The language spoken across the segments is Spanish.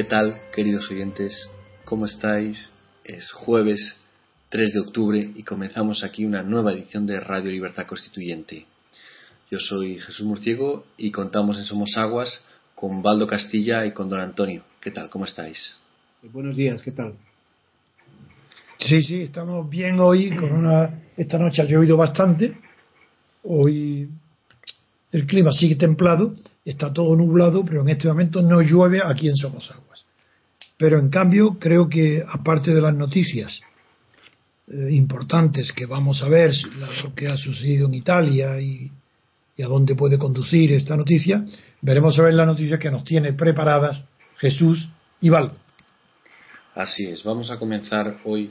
¿Qué tal, queridos oyentes? ¿Cómo estáis? Es jueves 3 de octubre y comenzamos aquí una nueva edición de Radio Libertad Constituyente. Yo soy Jesús Murciego y contamos en Somos Aguas con Baldo Castilla y con Don Antonio. ¿Qué tal? ¿Cómo estáis? Buenos días, ¿qué tal? Sí, sí, estamos bien hoy. Con una, esta noche ha llovido bastante. Hoy el clima sigue templado, está todo nublado, pero en este momento no llueve aquí en Somosaguas. Pero en cambio, creo que aparte de las noticias eh, importantes que vamos a ver, lo que ha sucedido en Italia y, a dónde puede conducir esta noticia, veremos a ver las noticias que nos tiene preparadas Jesús y Valdo. Así es, vamos a comenzar hoy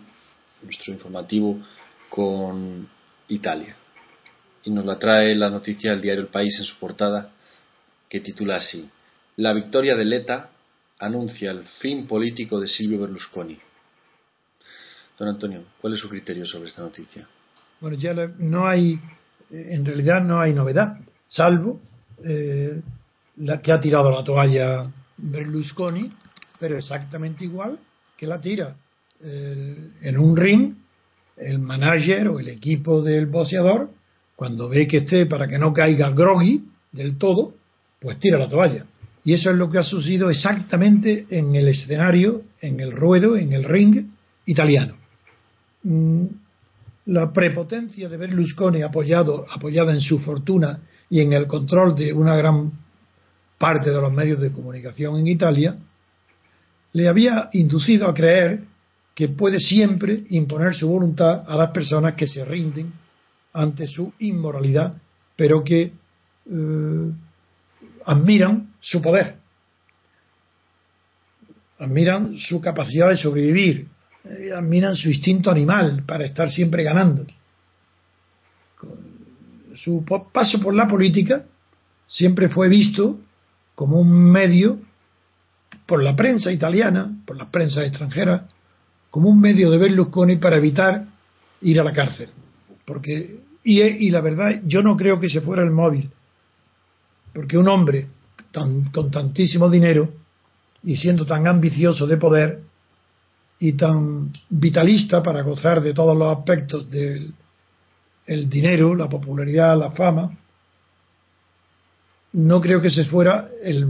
nuestro informativo con Italia. Y nos la trae la noticia del diario El País en su portada, que titula así: La victoria de Leta anuncia el fin político de Silvio Berlusconi. Don Antonio, ¿cuál es su criterio sobre esta noticia? Bueno, ya no hay, en realidad no hay novedad, salvo eh, la que ha tirado la toalla Berlusconi, pero exactamente igual que la tira en un ring el manager o el equipo del boxeador, cuando ve que esté para que no caiga groggy del todo, pues tira la toalla. Y eso es lo que ha sucedido exactamente en el escenario, en el ruedo, en el ring italiano. Mm, la prepotencia de Berlusconi apoyado, apoyada en su fortuna y en el control de una gran parte de los medios de comunicación en Italia, le había inducido a creer que puede siempre imponer su voluntad a las personas que se rinden ante su inmoralidad, pero que eh, admiran su poder, admiran su capacidad de sobrevivir, eh, admiran su instinto animal para estar siempre ganando. Su paso por la política siempre fue visto como un medio por la prensa italiana, por la prensa extranjera, como un medio de Berlusconi para evitar ir a la cárcel. Porque, y, y la verdad, yo no creo que se fuera el móvil. Porque un hombre tan, con tantísimo dinero y siendo tan ambicioso de poder y tan vitalista para gozar de todos los aspectos del el dinero, la popularidad, la fama, no creo que se fuera el,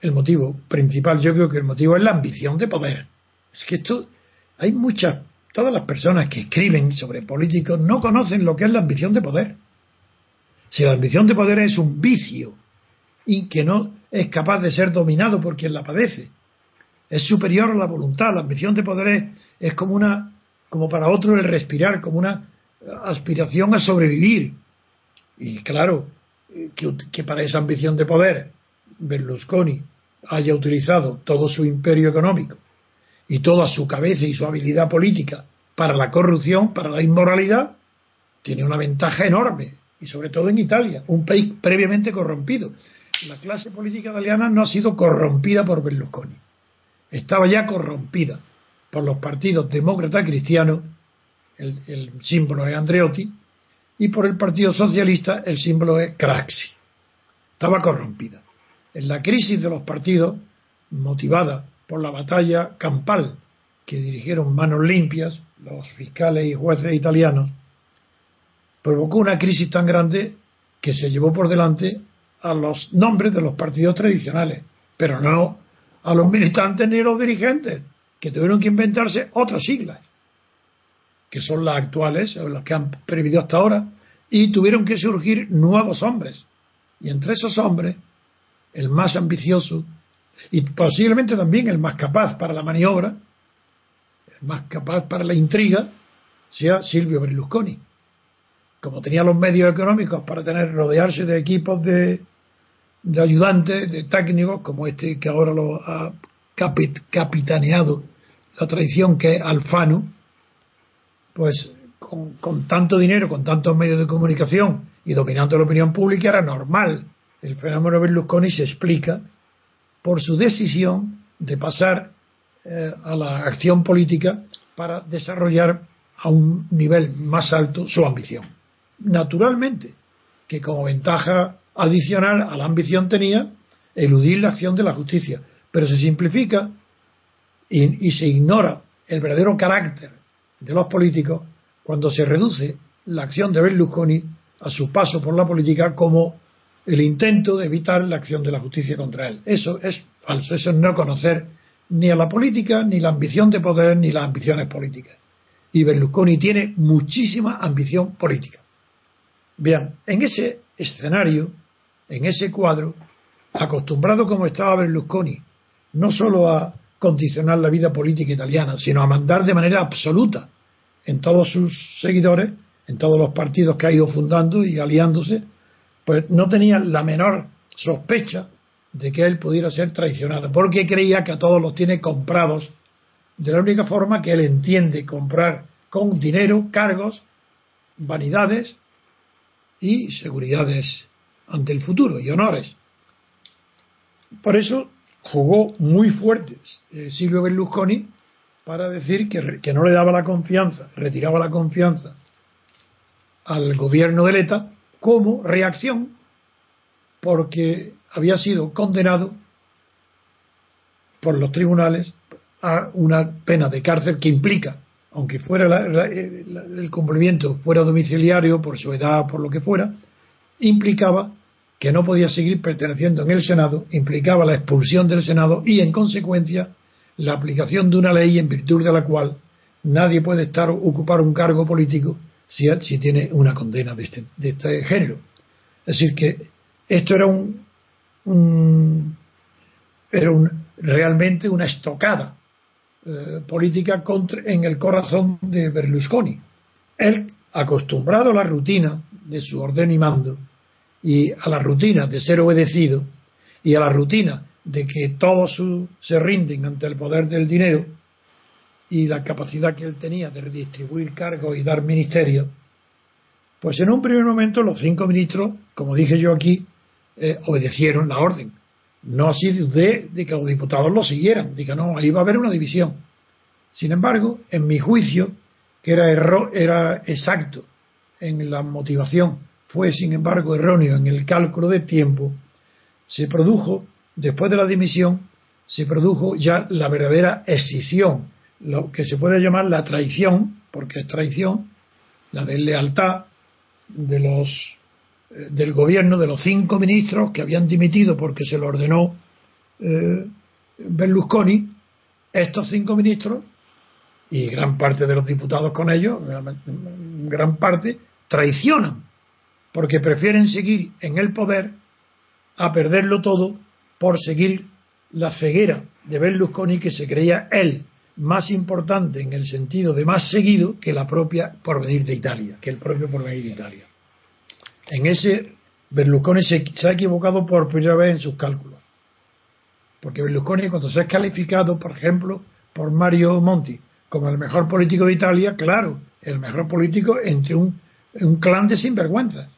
el motivo principal. Yo creo que el motivo es la ambición de poder. Es que esto, hay muchas, todas las personas que escriben sobre políticos no conocen lo que es la ambición de poder. Si la ambición de poder es un vicio y que no es capaz de ser dominado por quien la padece, es superior a la voluntad. La ambición de poder es, como una, como para otro el respirar, como una aspiración a sobrevivir. Y claro, que para esa ambición de poder Berlusconi haya utilizado todo su imperio económico y toda su cabeza y su habilidad política para la corrupción, para la inmoralidad, tiene una ventaja enorme, y sobre todo en Italia, un país previamente corrompido. La clase política italiana no ha sido corrompida por Berlusconi, estaba ya corrompida por los partidos demócrata cristianos, el, el símbolo es Andreotti, y por el Partido Socialista el símbolo es Craxi. Estaba corrompida en la crisis de los partidos, motivada por la batalla campal que dirigieron manos limpias los fiscales y jueces italianos, provocó una crisis tan grande que se llevó por delante a los nombres de los partidos tradicionales, pero no a los militantes ni a los dirigentes, que tuvieron que inventarse otras siglas, que son las actuales, o las que han previsto hasta ahora, y tuvieron que surgir nuevos hombres. Y entre esos hombres el más ambicioso y posiblemente también el más capaz para la maniobra, el más capaz para la intriga, sea Silvio Berlusconi. Como tenía los medios económicos para tener rodearse de equipos de, de ayudantes, de técnicos, como este que ahora lo ha capitaneado la tradición que es Alfano, pues con, con tanto dinero, con tantos medios de comunicación y dominando la opinión pública era normal el fenómeno Berlusconi se explica por su decisión de pasar eh, a la acción política para desarrollar a un nivel más alto su ambición. Naturalmente, que como ventaja adicional a la ambición tenía eludir la acción de la justicia, pero se simplifica y, se ignora el verdadero carácter de los políticos cuando se reduce la acción de Berlusconi a su paso por la política como el intento de evitar la acción de la justicia contra él. Eso es falso, eso es no conocer ni a la política, ni la ambición de poder, ni las ambiciones políticas. Y Berlusconi tiene muchísima ambición política. Vean, en ese escenario, en ese cuadro, acostumbrado como estaba Berlusconi, no solo a condicionar la vida política italiana, sino a mandar de manera absoluta en todos sus seguidores, en todos los partidos que ha ido fundando y aliándose, pues no tenía la menor sospecha de que él pudiera ser traicionado, porque creía que a todos los tiene comprados de la única forma que él entiende comprar con dinero, cargos, vanidades y seguridades ante el futuro y honores. Por eso jugó muy fuertes eh, Silvio Berlusconi para decir que, que, no le daba la confianza, retiraba la confianza al gobierno de ETA como reacción porque había sido condenado por los tribunales a una pena de cárcel que implica, aunque fuera el cumplimiento fuera domiciliario por su edad, por lo que fuera, implicaba que no podía seguir perteneciendo en el Senado, implicaba la expulsión del Senado y, en consecuencia, la aplicación de una ley en virtud de la cual nadie puede estar ocupar un cargo político si, si tiene una condena de este, de este género. Es decir, que esto era un, era un, realmente una estocada eh, política en el corazón de Berlusconi. Él, acostumbrado a la rutina de su orden y mando, y a la rutina de ser obedecido, y a la rutina de que todos se rinden ante el poder del dinero y la capacidad que él tenía de redistribuir cargos y dar ministerios, pues en un primer momento los cinco ministros, como dije yo aquí, eh, obedecieron la orden. No así de, de, que los diputados lo siguieran. Diga, no, ahí va a haber una división. Sin embargo, en mi juicio, que era, error, era exacto en la motivación, fue sin embargo erróneo en el cálculo de tiempo, se produjo, después de la dimisión, se produjo ya la verdadera escisión, lo que se puede llamar la traición, porque es traición, la deslealtad de los del gobierno de los cinco ministros que habían dimitido porque se lo ordenó eh, Berlusconi, estos cinco ministros y gran parte de los diputados con ellos, gran parte, traicionan porque prefieren seguir en el poder a perderlo todo por seguir la ceguera de Berlusconi que se creía él más importante en el sentido de más seguido que la propia porvenir de Italia, que el propio porvenir de Italia. En ese, Berlusconi se, ha equivocado por primera vez en sus cálculos. Porque Berlusconi, cuando se ha calificado, por ejemplo, por Mario Monti como el mejor político de Italia, claro, el mejor político entre un, clan de sinvergüenzas.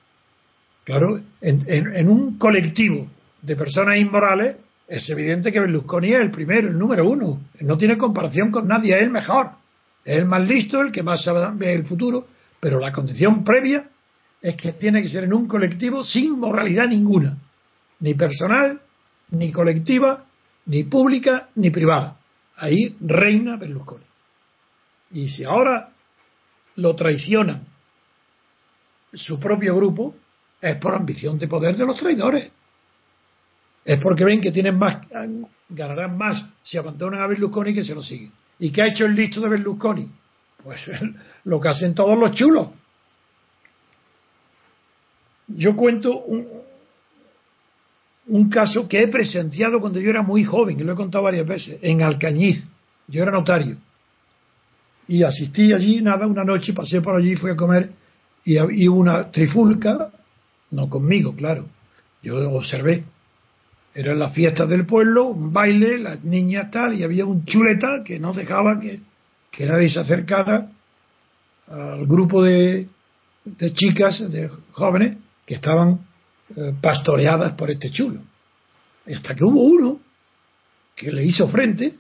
Claro, en, un colectivo de personas inmorales, es evidente que Berlusconi es el primero, el número uno. No tiene comparación con nadie, es el mejor. Es el más listo, el que más sabe el futuro, pero la condición previa es que tiene que ser en un colectivo sin moralidad ninguna, ni personal, ni colectiva, ni pública, ni privada. Ahí reina Berlusconi. Y si ahora lo traicionan su propio grupo, es por ambición de poder de los traidores. Es porque ven que tienen más, ganarán más si abandonan a Berlusconi que se lo siguen. ¿Y qué ha hecho el listo de Berlusconi? Pues lo que hacen todos los chulos, yo cuento un, caso que he presenciado cuando yo era muy joven, y lo he contado varias veces, en Alcañiz. Yo era notario. Y asistí allí, nada, una noche pasé por allí, fui a comer y hubo una trifulca, no conmigo, claro. Yo observé. Era la fiesta del pueblo, un baile, las niñas tal, y había un chuleta que no dejaba que, que nadie se acercara al grupo de, de chicas, de jóvenes, que estaban eh, pastoreadas por este chulo. Hasta que hubo uno que le hizo frente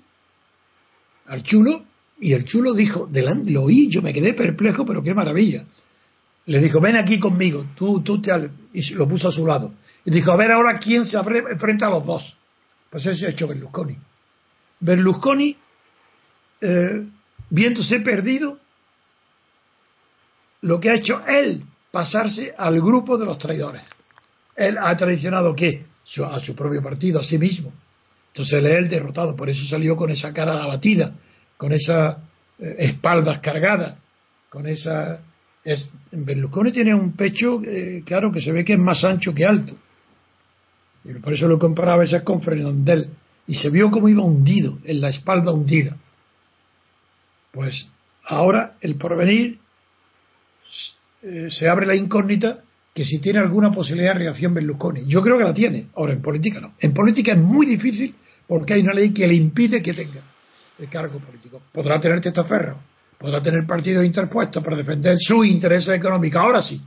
al chulo y el chulo dijo, delante, lo oí, yo me quedé perplejo, pero qué maravilla. Le dijo, ven aquí conmigo, tú, tú te... Y lo puso a su lado. Y dijo, a ver ahora quién se enfrenta a los dos. Pues ese ha hecho Berlusconi. Berlusconi eh, viéndose perdido, lo que ha hecho él, pasarse al grupo de los traidores. Él ha traicionado qué? A su propio partido, a sí mismo. Entonces él es el derrotado, por eso salió con esa cara abatida, con esas eh, espaldas cargadas, con esa... Es, Berlusconi tiene un pecho, eh, claro, que se ve que es más ancho que alto. Y por eso lo comparaba a veces con Fernandel. Y se vio como iba hundido, en la espalda hundida. Pues ahora el porvenir eh, se abre la incógnita que si tiene alguna posibilidad de reacción Berlusconi. Yo creo que la tiene. Ahora, en política no. En política es muy difícil porque hay una ley que le impide que tenga el cargo político. Podrá tener testaferro, podrá tener partidos interpuestos para defender sus intereses económicos. Ahora sí.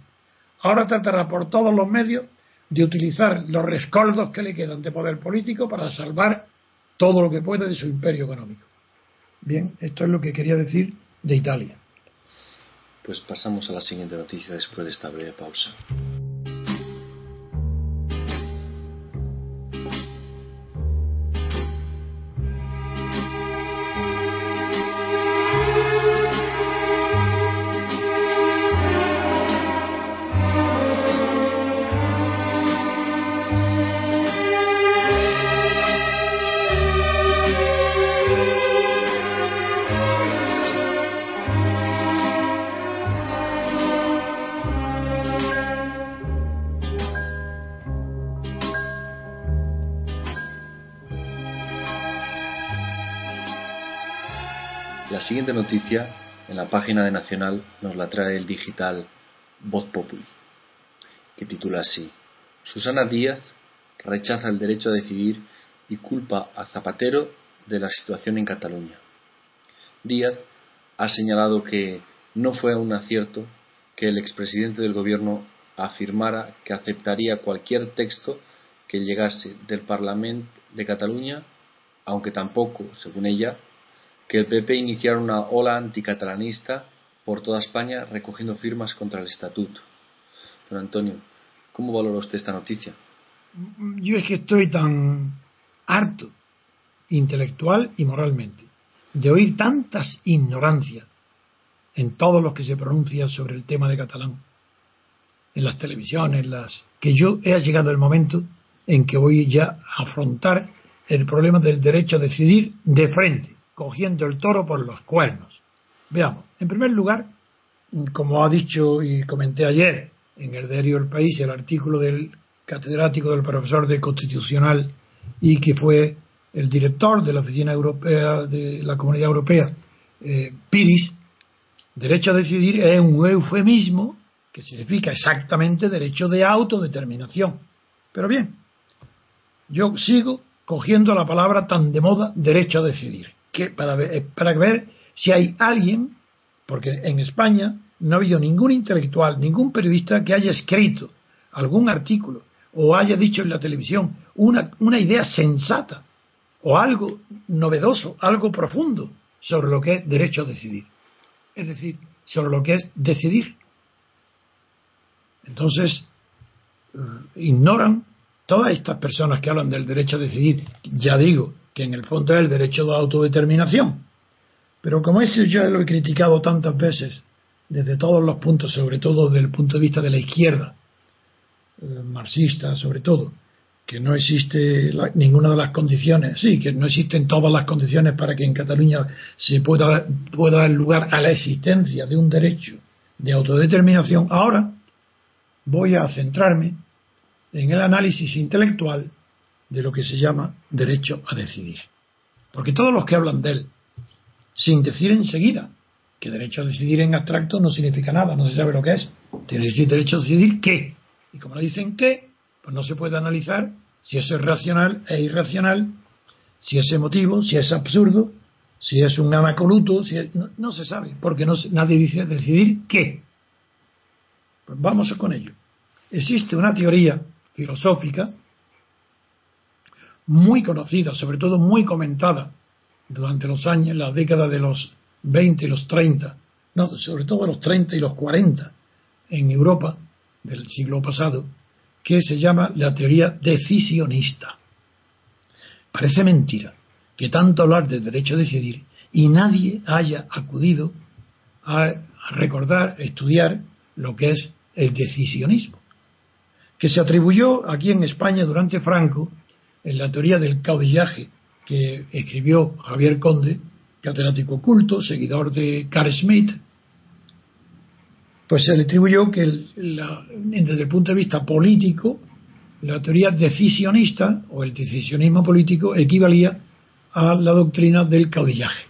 Ahora tratará por todos los medios de utilizar los rescoldos que le quedan de poder político para salvar todo lo que pueda de su imperio económico. Bien, esto es lo que quería decir de Italia. Pues pasamos a la siguiente noticia después de esta breve pausa. Siguiente noticia en la página de Nacional nos la trae el digital Voz Populi, que titula así: Susana Díaz rechaza el derecho a decidir y culpa a Zapatero de la situación en Cataluña. Díaz ha señalado que no fue un acierto que el expresidente del gobierno afirmara que aceptaría cualquier texto que llegase del Parlamento de Cataluña, aunque tampoco, según ella, que el PP iniciara una ola anticatalanista por toda España recogiendo firmas contra el estatuto. Don Antonio, ¿cómo valora usted esta noticia? Yo es que estoy tan harto, intelectual y moralmente, de oír tantas ignorancias en todos los que se pronuncian sobre el tema de catalán, en las televisiones, las que yo he llegado el momento en que voy ya a afrontar el problema del derecho a decidir de frente cogiendo el toro por los cuernos. Veamos, en primer lugar, como ha dicho y comenté ayer en el diario El País, el artículo del catedrático del profesor de Constitucional y que fue el director de la Oficina Europea de la Comunidad Europea, eh, Piris, derecho a decidir es un eufemismo que significa exactamente derecho de autodeterminación. Pero bien, yo sigo cogiendo la palabra tan de moda derecho a decidir que para, ver, eh, para ver si hay alguien, porque en España no ha habido ningún intelectual, ningún periodista que haya escrito algún artículo o haya dicho en la televisión una, una idea sensata o algo novedoso, algo profundo sobre lo que es derecho a decidir. Es decir, sobre lo que es decidir. Entonces, eh, ignoran todas estas personas que hablan del derecho a decidir, ya digo, que en el fondo es el derecho de autodeterminación. Pero como eso yo lo he criticado tantas veces, desde todos los puntos, sobre todo desde el punto de vista de la izquierda, eh, marxista sobre todo, que no existe ninguna de las condiciones, sí, que no existen todas las condiciones para que en Cataluña se pueda, pueda dar lugar a la existencia de un derecho de autodeterminación. Ahora voy a centrarme en el análisis intelectual de lo que se llama derecho a decidir. Porque todos los que hablan de él, sin decir enseguida que derecho a decidir en abstracto no significa nada, no se sabe lo que es. Y derecho a decidir qué. Y como no dicen qué, pues no se puede analizar si eso es racional e irracional, si es emotivo, si es absurdo, si es un anacoluto, si no, se sabe, porque no, nadie dice decidir qué. Pues vamos con ello. Existe una teoría filosófica muy conocida, sobre todo muy comentada durante los años, la década de los 20 y los 30, no, sobre todo los 30 y los 40 en Europa del siglo pasado, que se llama la teoría decisionista. Parece mentira que tanto hablar de derecho a decidir y nadie haya acudido a recordar, estudiar lo que es el decisionismo, que se atribuyó aquí en España durante Franco en la teoría del caudillaje que escribió Javier Conde, catedrático culto, seguidor de Carl Smith, pues se le atribuyó que desde el punto de vista político, la teoría decisionista o el decisionismo político equivalía a la doctrina del caudillaje.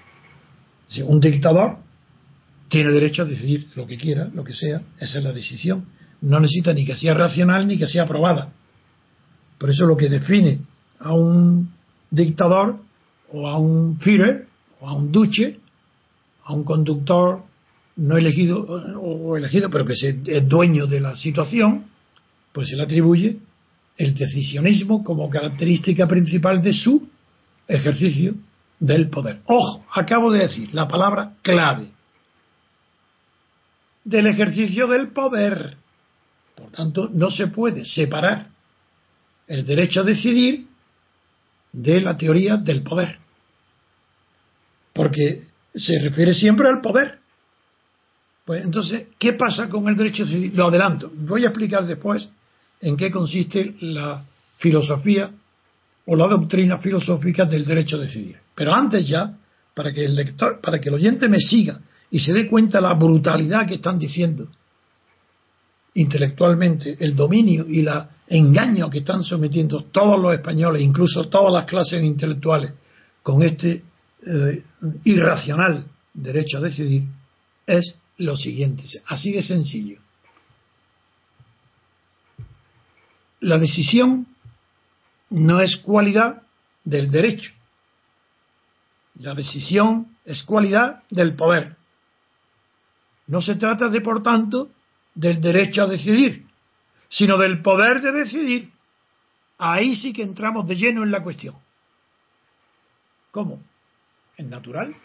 un dictador tiene derecho a decidir lo que quiera, lo que sea, esa es la decisión. No necesita ni que sea racional ni que sea aprobada. Por eso lo que define a un dictador o a un Führer o a un duce, a un conductor no elegido o elegido, pero que es dueño de la situación, pues se le atribuye el decisionismo como característica principal de su ejercicio del poder. Ojo, acabo de decir la palabra clave del ejercicio del poder. Por tanto, no se puede separar el derecho a decidir de la teoría del poder. Porque se refiere siempre al poder. Pues entonces, ¿qué pasa con el derecho decidir? Lo adelanto. Voy a explicar después en qué consiste la filosofía o la doctrina filosófica del derecho a decidir. Pero antes ya, para que el lector, para que el oyente me siga y se dé cuenta la brutalidad que están diciendo intelectualmente, el dominio y el engaño que están sometiendo todos los españoles, incluso todas las clases intelectuales, con este eh, irracional derecho a decidir, es lo siguiente, así de sencillo. La decisión no es cualidad del derecho. La decisión es cualidad del poder. No se trata de, por tanto, del derecho a decidir, sino del poder de decidir. Ahí sí que entramos de lleno en la cuestión. ¿Cómo? ¿Es natural?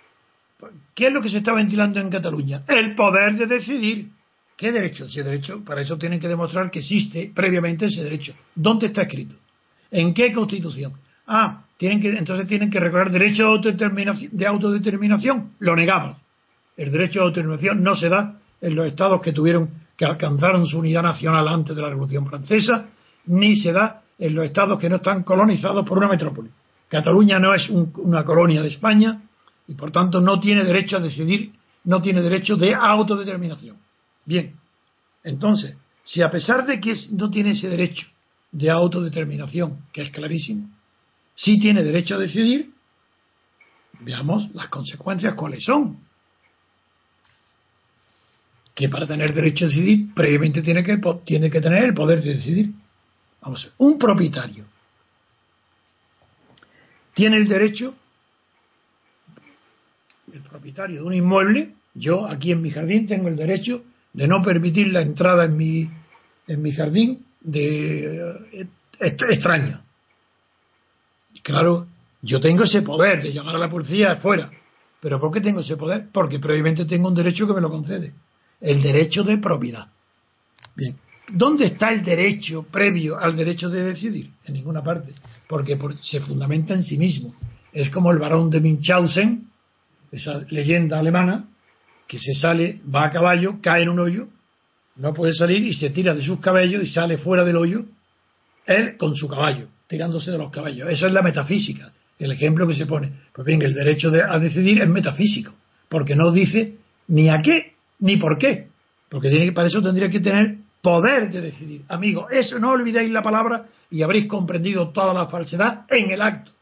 ¿Qué es lo que se está ventilando en Cataluña? El poder de decidir. ¿Qué derecho? Ese derecho, para eso tienen que demostrar que existe previamente ese derecho. ¿Dónde está escrito? ¿En qué constitución? Ah, tienen que, entonces tienen que recordar derecho de autodeterminación, de autodeterminación. Lo negamos. El derecho de autodeterminación no se da en los estados que tuvieron que alcanzaron su unidad nacional antes de la Revolución Francesa, ni se da en los estados que no están colonizados por una metrópoli. Cataluña no es una colonia de España y por tanto no tiene derecho a decidir, no tiene derecho de autodeterminación. Bien, entonces, si a pesar de que no tiene ese derecho de autodeterminación, que es clarísimo, sí tiene derecho a decidir, veamos las consecuencias cuáles son que para tener derecho a decidir, previamente tiene que, tiene que tener el poder de decidir. Vamos a ver, un propietario tiene el derecho, el propietario de un inmueble, yo aquí en mi jardín tengo el derecho de no permitir la entrada en mi, en mi jardín de eh, extraño. Y claro, yo tengo ese poder de llamar a la policía afuera. ¿Pero por qué tengo ese poder? Porque previamente tengo un derecho que me lo concede el derecho de propiedad. Bien, ¿dónde está el derecho previo al derecho de decidir? En ninguna parte, porque se fundamenta en sí mismo. Es como el barón de Munchausen, esa leyenda alemana, que se sale, va a caballo, cae en un hoyo, no puede salir y se tira de sus cabellos y sale fuera del hoyo, él con su caballo, tirándose de los caballos. Eso es la metafísica, el ejemplo que se pone. Pues bien, el derecho a decidir es metafísico, porque no dice ni a qué ni por qué. Porque tiene, para eso tendría que tener poder de decidir. Amigo, eso no olvidéis la palabra y habréis comprendido toda la falsedad en el acto.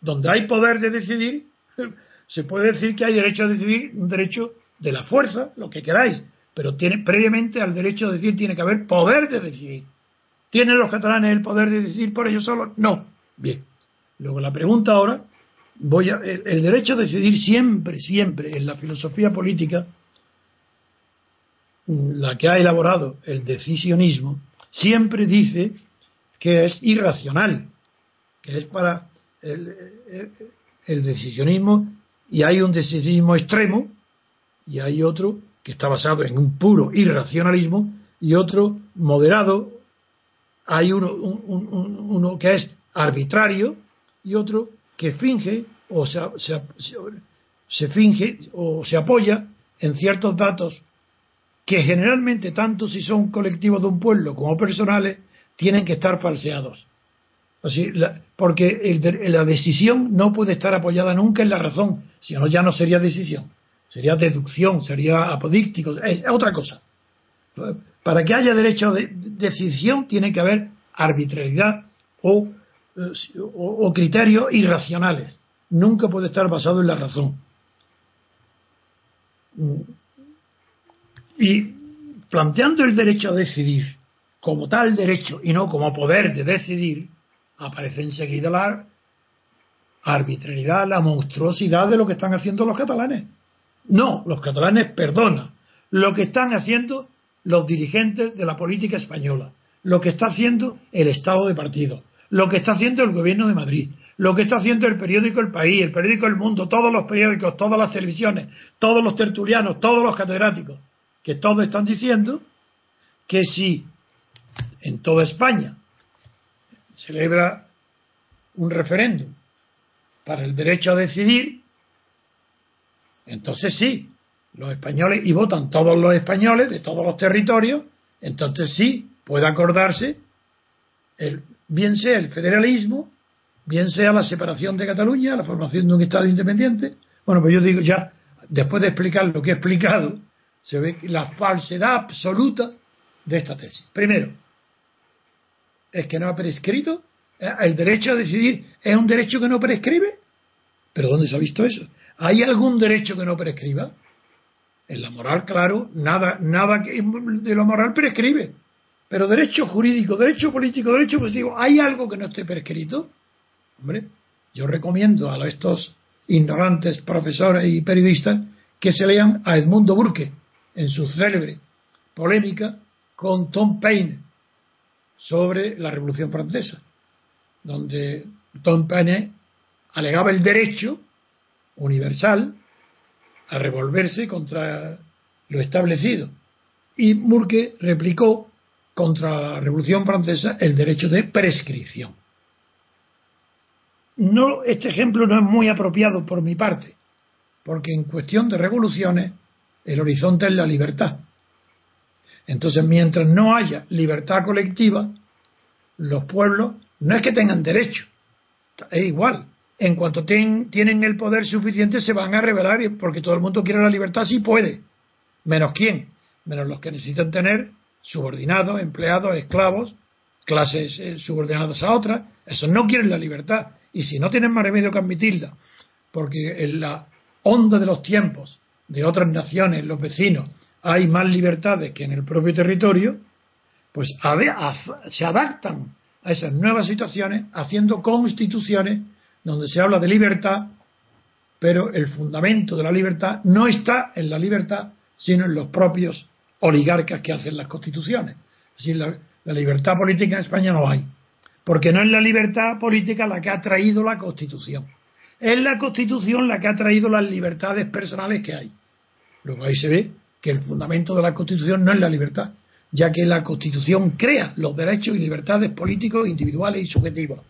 Donde hay poder de decidir, se puede decir que hay derecho a decidir, un derecho de la fuerza, lo que queráis, pero tiene, previamente al derecho a decidir tiene que haber poder de decidir. ¿Tienen los catalanes el poder de decidir por ellos solos? No. Bien. Luego la pregunta ahora, voy a, el derecho a decidir siempre, siempre en la filosofía política la que ha elaborado el decisionismo, siempre dice que es irracional, que es para el, decisionismo, y hay un decisionismo extremo, y hay otro que está basado en un puro irracionalismo, y otro moderado, hay uno, que es arbitrario, y otro que finge o sea, se finge o se apoya en ciertos datos que generalmente, tanto si son colectivos de un pueblo como personales, tienen que estar falseados. Así, porque la decisión no puede estar apoyada nunca en la razón, si no ya no sería decisión, sería deducción, sería apodíctico, es otra cosa. Para que haya derecho de decisión tiene que haber arbitrariedad o, o criterios irracionales. Nunca puede estar basado en la razón. Y planteando el derecho a decidir como tal derecho y no como poder de decidir, aparece enseguida la arbitrariedad, la monstruosidad de lo que están haciendo los catalanes. No, los catalanes perdonan lo que están haciendo los dirigentes de la política española, lo que está haciendo el Estado de partido, lo que está haciendo el gobierno de Madrid, lo que está haciendo el periódico El País, el periódico El Mundo, todos los periódicos, todas las televisiones, todos los tertulianos, todos los catedráticos, que todos están diciendo que si en toda España celebra un referéndum para el derecho a decidir, entonces sí, los españoles, y votan todos los españoles de todos los territorios, entonces sí puede acordarse, el, bien sea el federalismo, bien sea la separación de Cataluña, la formación de un Estado independiente. Bueno, pues yo digo ya, después de explicar lo que he explicado, se ve la falsedad absoluta de esta tesis. Primero, es que no ha prescrito. El derecho a decidir es un derecho que no prescribe. ¿Pero dónde se ha visto eso? ¿Hay algún derecho que no prescriba? En la moral, claro, nada, nada de lo moral prescribe. Pero derecho jurídico, derecho político, derecho positivo, ¿hay algo que no esté prescrito? Hombre, yo recomiendo a estos ignorantes profesores y periodistas que se lean a Edmundo Burke en su célebre polémica con Tom Paine sobre la Revolución Francesa, donde Tom Paine alegaba el derecho universal a revolverse contra lo establecido. Y Burke replicó contra la Revolución Francesa el derecho de prescripción. No, este ejemplo no es muy apropiado por mi parte, porque en cuestión de revoluciones el horizonte es la libertad. Entonces, mientras no haya libertad colectiva, los pueblos no es que tengan derecho, es igual. En cuanto tienen el poder suficiente, se van a rebelar porque todo el mundo quiere la libertad si puede. Menos quién? Menos los que necesitan tener subordinados, empleados, esclavos, clases eh, subordinadas a otras. Esos no quieren la libertad. Y si no tienen más remedio que admitirla, porque en la onda de los tiempos de otras naciones, los vecinos, hay más libertades que en el propio territorio, pues se adaptan a esas nuevas situaciones haciendo constituciones donde se habla de libertad, pero el fundamento de la libertad no está en la libertad, sino en los propios oligarcas que hacen las constituciones. Es la, la libertad política en España no hay, porque no es la libertad política la que ha traído la constitución. Es la constitución la que ha traído las libertades personales que hay. Luego ahí se ve que el fundamento de la Constitución no es la libertad, ya que la Constitución crea los derechos y libertades políticos individuales y subjetivos.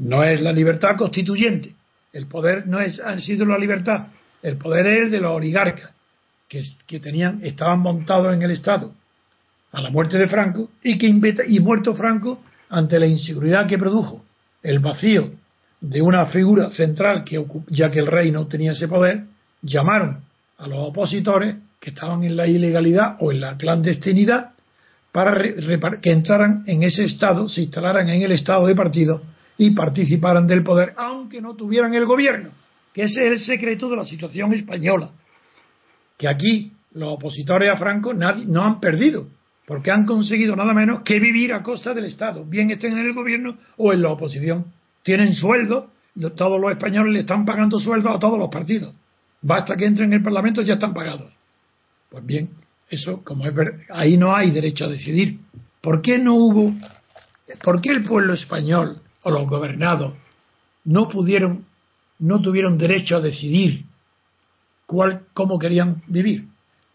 No es la libertad constituyente. El poder no es, ha sido la libertad. El poder es el de los oligarcas, que, que tenían, estaban montados en el Estado a la muerte de Franco y que y muerto Franco ante la inseguridad que produjo el vacío de una figura central que ya que el rey no tenía ese poder llamaron a los opositores que estaban en la ilegalidad o en la clandestinidad para que entraran en ese estado, se instalaran en el estado de partido y participaran del poder, aunque no tuvieran el gobierno, que ese es el secreto de la situación española, que aquí los opositores a Franco nadie, no han perdido, porque han conseguido nada menos que vivir a costa del Estado, bien estén en el gobierno o en la oposición. Tienen sueldo, todos los españoles le están pagando sueldo a todos los partidos. Basta que entren en el Parlamento ya están pagados. Pues bien, eso, como es ver, ahí no hay derecho a decidir. ¿Por qué no hubo, por qué el pueblo español o los gobernados no pudieron, no tuvieron derecho a decidir cuál, cómo querían vivir?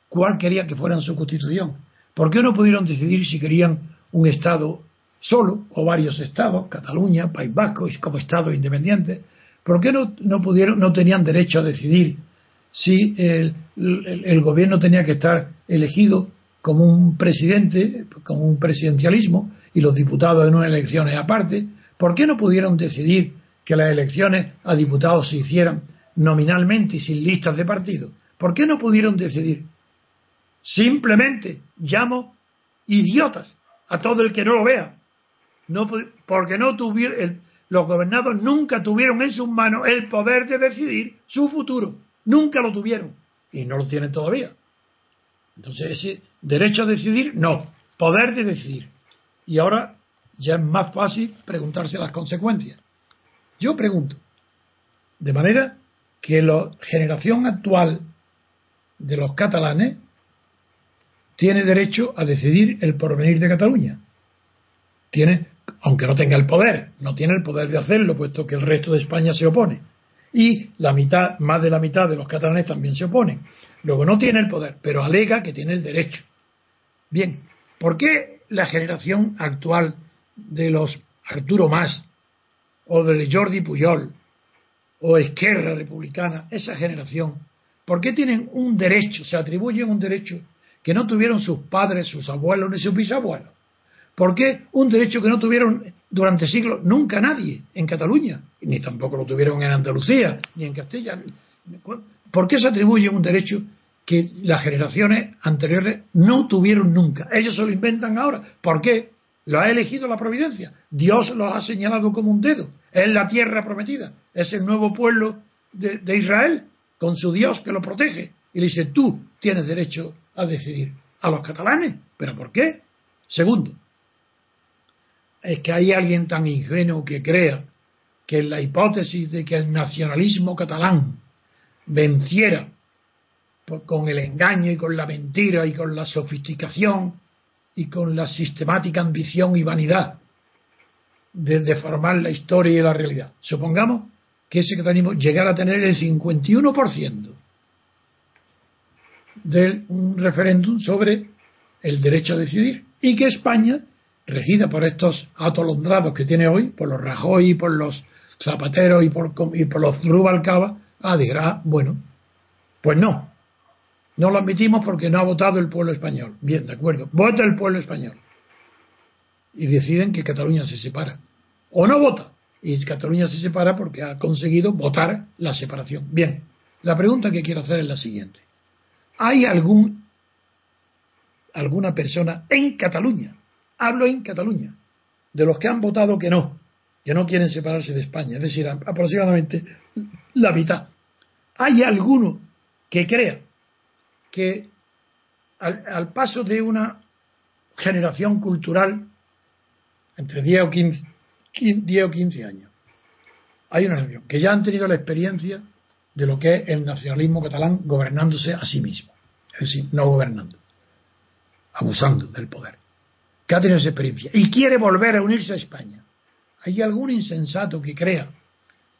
¿Cuál querían que fuera su constitución? ¿Por qué no pudieron decidir si querían un Estado solo o varios Estados, Cataluña, País Vasco, como Estado independiente? ¿Por qué no, no, pudieron, no tenían derecho a decidir si el, el, gobierno tenía que estar elegido como un presidente, como un presidencialismo, y los diputados en unas elecciones aparte, ¿por qué no pudieron decidir que las elecciones a diputados se hicieran nominalmente y sin listas de partido? ¿Por qué no pudieron decidir? Simplemente llamo idiotas a todo el que no lo vea. No, porque no tuvieron, los gobernados nunca tuvieron en sus manos el poder de decidir su futuro. Nunca lo tuvieron. Y no lo tienen todavía. Entonces, ese derecho a decidir, no. Poder de decidir. Y ahora ya es más fácil preguntarse las consecuencias. Yo pregunto, de manera que la generación actual de los catalanes tiene derecho a decidir el porvenir de Cataluña. Tiene, aunque no tenga el poder, no tiene el poder de hacerlo, puesto que el resto de España se opone. Y la mitad, más de la mitad de los catalanes también se oponen. Luego no tiene el poder, pero alega que tiene el derecho. Bien, ¿por qué la generación actual de los Arturo Más o de Jordi Puyol o Esquerra Republicana, esa generación, ¿por qué tienen un derecho, se atribuyen un derecho que no tuvieron sus padres, sus abuelos ni sus bisabuelos? ¿Por qué un derecho que no tuvieron durante siglos nunca nadie en Cataluña? Ni tampoco lo tuvieron en Andalucía, ni en Castilla. ¿Por qué se atribuye un derecho que las generaciones anteriores no tuvieron nunca? Ellos se lo inventan ahora. ¿Por qué? Lo ha elegido la providencia. Dios los ha señalado como un dedo. Es la tierra prometida. Es el nuevo pueblo de, de Israel con su Dios que lo protege. Y le dice, tú tienes derecho a decidir. A los catalanes. ¿Pero por qué? Segundo, es que hay alguien tan ingenuo que crea que la hipótesis de que el nacionalismo catalán venciera con el engaño y con la mentira y con la sofisticación y con la sistemática ambición y vanidad de deformar la historia y la realidad. Supongamos que ese catalanismo llegara a tener el 51% de un referéndum sobre el derecho a decidir y que España, regida por estos atolondrados que tiene hoy, por los Rajoy, por los Zapatero y por, y por los Rubalcaba, ah, dirá, bueno, pues no, no lo admitimos porque no ha votado el pueblo español. Bien, de acuerdo, vota el pueblo español. Y deciden que Cataluña se separa. O no vota. Y Cataluña se separa porque ha conseguido votar la separación. Bien, la pregunta que quiero hacer es la siguiente. ¿Hay algún, alguna persona en Cataluña, hablo en Cataluña, de los que han votado que no, que no quieren separarse de España, es decir, aproximadamente la mitad. ¿Hay alguno que crea que al, paso de una generación cultural, entre 10 o 15, 10 o 15 años, hay una generación que ya han tenido la experiencia de lo que es el nacionalismo catalán gobernándose a sí mismo, es decir, no gobernando, abusando del poder, que ha tenido esa experiencia y quiere volver a unirse a España. ¿Hay algún insensato que crea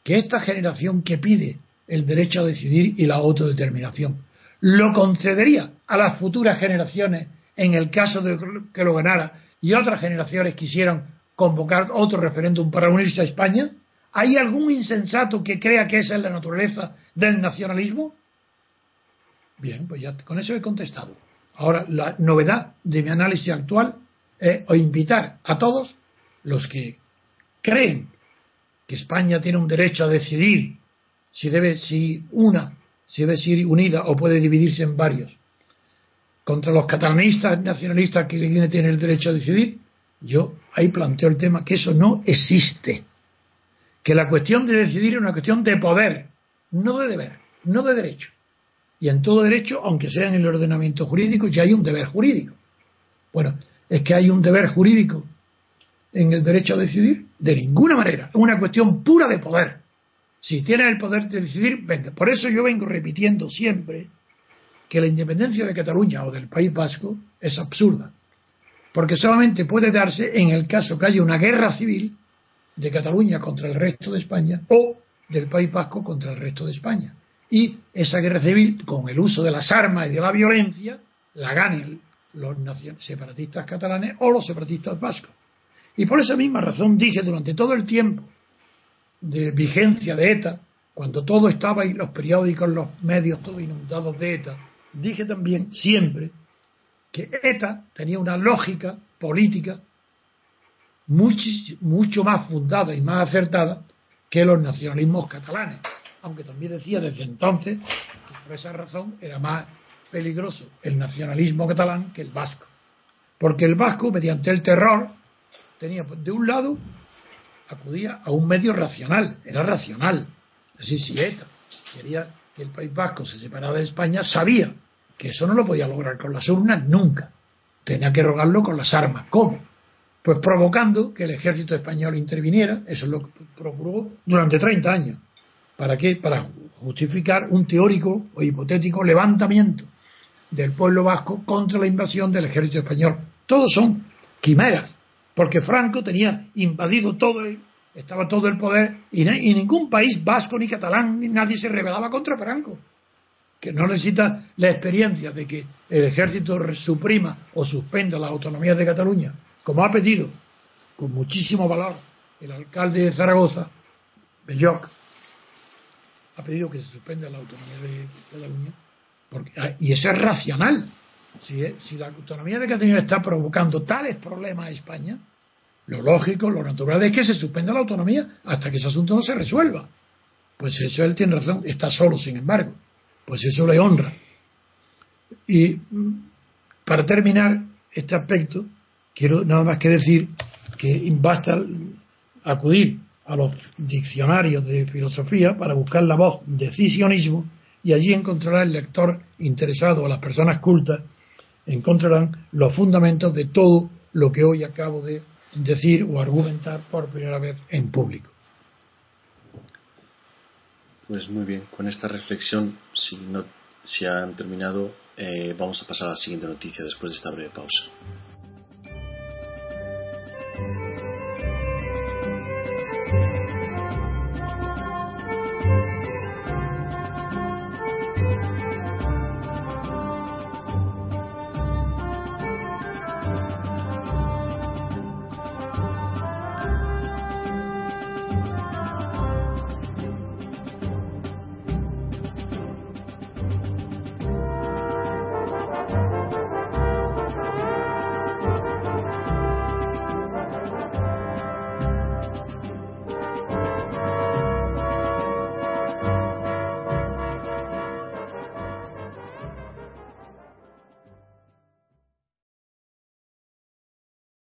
que esta generación que pide el derecho a decidir y la autodeterminación lo concedería a las futuras generaciones en el caso de que lo ganara y otras generaciones quisieran convocar otro referéndum para unirse a España? ¿Hay algún insensato que crea que esa es la naturaleza del nacionalismo? Bien, pues ya con eso he contestado. Ahora, la novedad de mi análisis actual es invitar a todos los que creen que España tiene un derecho a decidir si debe, si una, si debe ser unida o puede dividirse en varios, contra los catalanistas nacionalistas que tienen el derecho a decidir, yo ahí planteo el tema que eso no existe que la cuestión de decidir es una cuestión de poder, no de deber, no de derecho. Y en todo derecho, aunque sea en el ordenamiento jurídico, ya hay un deber jurídico. Bueno, es que hay un deber jurídico en el derecho a decidir, de ninguna manera. Es una cuestión pura de poder. Si tienes el poder de decidir, venga. Por eso yo vengo repitiendo siempre que la independencia de Cataluña o del País Vasco es absurda. Porque solamente puede darse en el caso que haya una guerra civil de Cataluña contra el resto de España o del País Vasco contra el resto de España. Y esa guerra civil, con el uso de las armas y de la violencia, la ganen los separatistas catalanes o los separatistas vascos. Y por esa misma razón dije durante todo el tiempo de vigencia de ETA cuando todo estaba y los periódicos, los medios, todos inundados de ETA, dije también siempre que ETA tenía una lógica política mucho, mucho más fundada y más acertada que los nacionalismos catalanes. Aunque también decía desde entonces que por esa razón era más peligroso el nacionalismo catalán que el vasco. Porque el vasco, mediante el terror, tenía de un lado acudía a un medio racional, era racional. Así si ETA quería que el País Vasco se separara de España, sabía que eso no lo podía lograr con las urnas nunca. Tenía que rogarlo con las armas. ¿Cómo? Pues provocando que el ejército español interviniera, eso lo procuró durante 30 años. ¿Para qué? Para justificar un teórico o hipotético levantamiento del pueblo vasco contra la invasión del ejército español. Todos son quimeras, porque Franco tenía invadido todo, estaba todo el poder y, ningún país vasco ni catalán ni nadie se rebelaba contra Franco. Que no necesita la experiencia de que el ejército suprima o suspenda la autonomía de Cataluña, como ha pedido con muchísimo valor el alcalde de Zaragoza, Belloc, ha pedido que se suspenda la autonomía de Cataluña Ah, y eso es racional. Si, si la autonomía de Cataluña está provocando tales problemas a España, lo lógico, lo natural es que se suspenda la autonomía hasta que ese asunto no se resuelva. Pues eso él tiene razón, está solo, sin embargo. Pues eso le honra. Y mm, para terminar este aspecto, quiero nada más que decir que basta acudir a los diccionarios de filosofía para buscar la voz decisionismo y allí encontrará el lector interesado o las personas cultas encontrarán los fundamentos de todo lo que hoy acabo de decir o argumentar por primera vez en público. Pues muy bien, con esta reflexión, si no si han terminado, eh, vamos a pasar a la siguiente noticia después de esta breve pausa.